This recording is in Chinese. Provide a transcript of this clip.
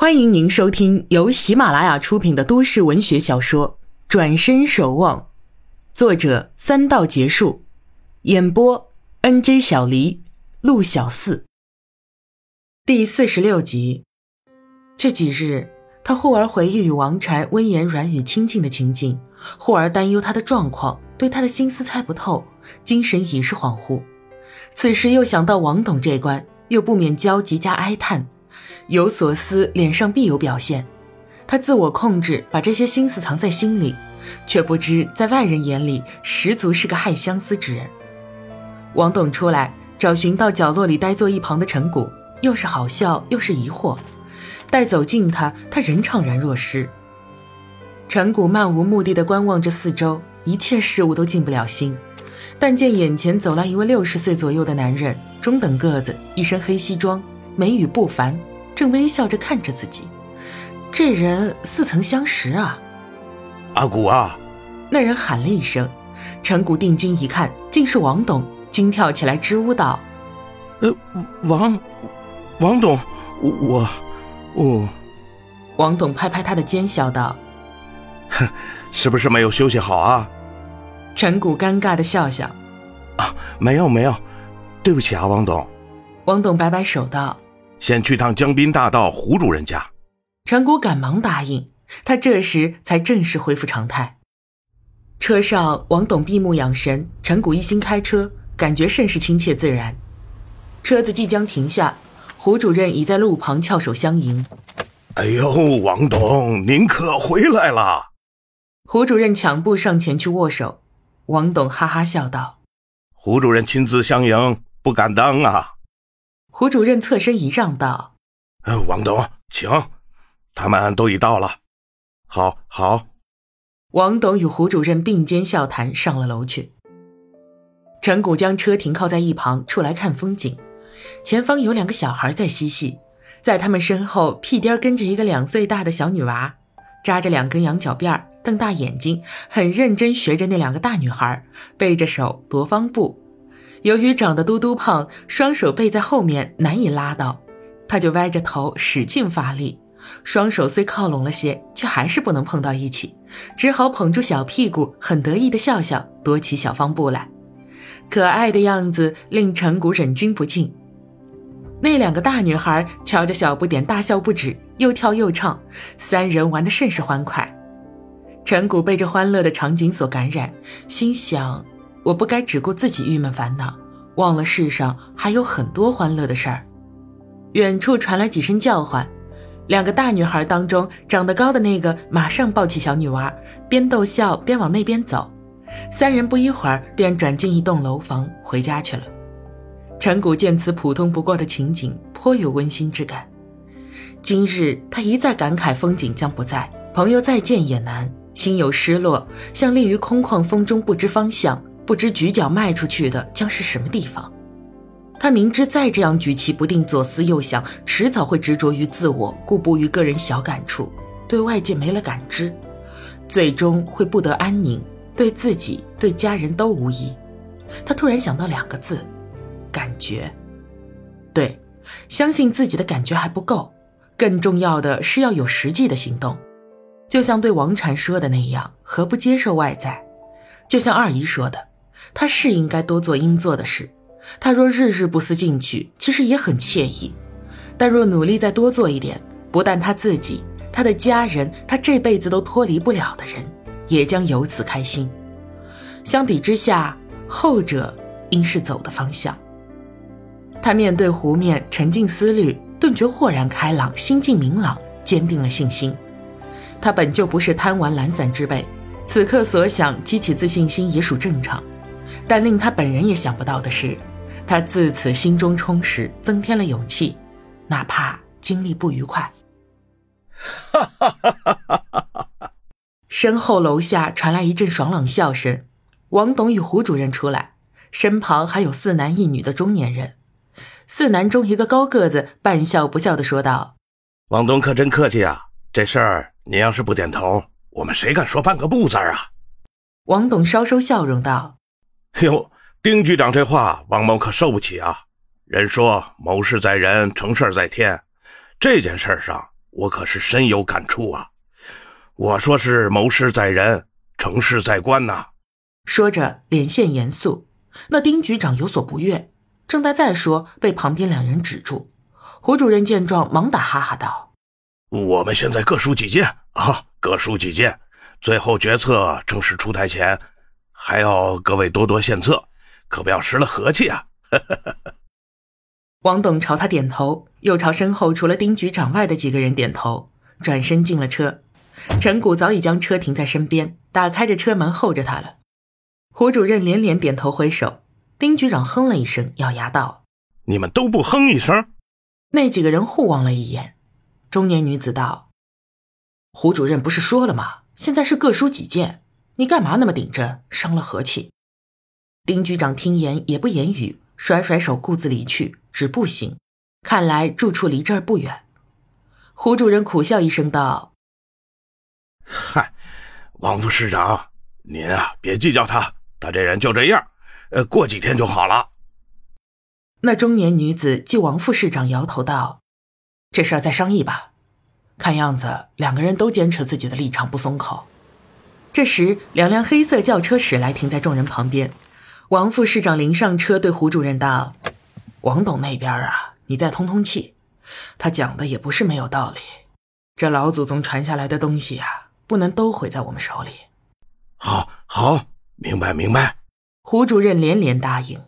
欢迎您收听由喜马拉雅出品的都市文学小说《转身守望》，作者三道结束，演播 N J 小黎、陆小四。第四十六集。这几日，他忽而回忆与王禅温言软语亲近的情景，忽而担忧他的状况，对他的心思猜不透，精神已是恍惚。此时又想到王董这关，又不免焦急加哀叹。有所思，脸上必有表现。他自我控制，把这些心思藏在心里，却不知在外人眼里，十足是个害相思之人。王董出来，找寻到角落里呆坐一旁的陈谷，又是好笑又是疑惑。待走近他，他仍怅然若失。陈谷漫无目的的观望着四周，一切事物都进不了心。但见眼前走来一位六十岁左右的男人，中等个子，一身黑西装，眉宇不凡。正微笑着看着自己，这人似曾相识啊！阿古啊！那人喊了一声，陈谷定睛一看，竟是王董，惊跳起来，支吾道：“呃，王，王董，我，我……”王董拍拍他的肩，笑道：“哼，是不是没有休息好啊？”陈谷尴尬的笑笑：“啊，没有没有，对不起啊，王董。”王董摆摆手道。先去趟江滨大道胡主任家，陈谷赶忙答应。他这时才正式恢复常态。车上，王董闭目养神，陈谷一心开车，感觉甚是亲切自然。车子即将停下，胡主任已在路旁翘首相迎。哎呦，王董，您可回来了！胡主任抢步上前去握手。王董哈哈笑道：“胡主任亲自相迎，不敢当啊。”胡主任侧身一让道：“王董，请，他们都已到了。”好，好。王董与胡主任并肩笑谈，上了楼去。陈谷将车停靠在一旁，出来看风景。前方有两个小孩在嬉戏，在他们身后屁颠跟着一个两岁大的小女娃，扎着两根羊角辫瞪大眼睛，很认真学着那两个大女孩，背着手踱方步。由于长得嘟嘟胖，双手背在后面难以拉到，他就歪着头使劲发力，双手虽靠拢了些，却还是不能碰到一起，只好捧住小屁股，很得意的笑笑，踱起小方步来，可爱的样子令陈谷忍俊不禁。那两个大女孩瞧着小不点大笑不止，又跳又唱，三人玩得甚是欢快。陈谷被这欢乐的场景所感染，心想。我不该只顾自己郁闷烦恼，忘了世上还有很多欢乐的事儿。远处传来几声叫唤，两个大女孩当中长得高的那个马上抱起小女娃，边逗笑边往那边走。三人不一会儿便转进一栋楼房回家去了。陈谷见此普通不过的情景，颇有温馨之感。今日他一再感慨风景将不在，朋友再见也难，心有失落，像立于空旷风中不知方向。不知举脚迈出去的将是什么地方？他明知再这样举棋不定、左思右想，迟早会执着于自我，固步于个人小感触，对外界没了感知，最终会不得安宁，对自己、对家人都无益。他突然想到两个字：感觉。对，相信自己的感觉还不够，更重要的是要有实际的行动。就像对王禅说的那样，何不接受外在？就像二姨说的。他是应该多做应做的事，他若日日不思进取，其实也很惬意；但若努力再多做一点，不但他自己，他的家人，他这辈子都脱离不了的人，也将由此开心。相比之下，后者应是走的方向。他面对湖面，沉浸思虑，顿觉豁然开朗，心境明朗，坚定了信心。他本就不是贪玩懒散之辈，此刻所想激起自信心也属正常。但令他本人也想不到的是，他自此心中充实，增添了勇气，哪怕经历不愉快。哈哈哈哈哈！身后楼下传来一阵爽朗笑声，王董与胡主任出来，身旁还有四男一女的中年人。四男中一个高个子半笑不笑的说道：“王董可真客气啊，这事儿您要是不点头，我们谁敢说半个不字啊？”王董稍收笑容道。哟，丁局长这话，王某可受不起啊！人说谋事在人，成事在天，这件事上我可是深有感触啊。我说是谋事在人，成事在官呐。说着，脸现严肃。那丁局长有所不悦，正待再说，被旁边两人止住。胡主任见状，忙打哈哈道：“我们现在各抒己见啊，各抒己见。最后决策正式出台前，还要各位多多献策，可不要失了和气啊。”王董朝他点头，又朝身后除了丁局长外的几个人点头，转身进了车。陈谷早已将车停在身边，打开着车门候着他了。胡主任连连点头挥手，丁局长哼了一声，咬牙道：“你们都不哼一声？”那几个人互望了一眼。中年女子道：“胡主任不是说了吗？现在是各抒己见，你干嘛那么顶着，伤了和气？”丁局长听言也不言语，甩甩手，顾自离去，止步行。看来住处离这儿不远。胡主任苦笑一声道。嗨，王副市长，您啊，别计较他，他这人就这样，呃，过几天就好了。那中年女子继王副市长摇头道：“这事儿再商议吧。”看样子两个人都坚持自己的立场不松口。这时，两辆黑色轿车驶来，停在众人旁边。王副市长临上车，对胡主任道：“王董那边啊，你再通通气，他讲的也不是没有道理。这老祖宗传下来的东西啊。”不能都毁在我们手里。好，好，明白，明白。胡主任连连答应。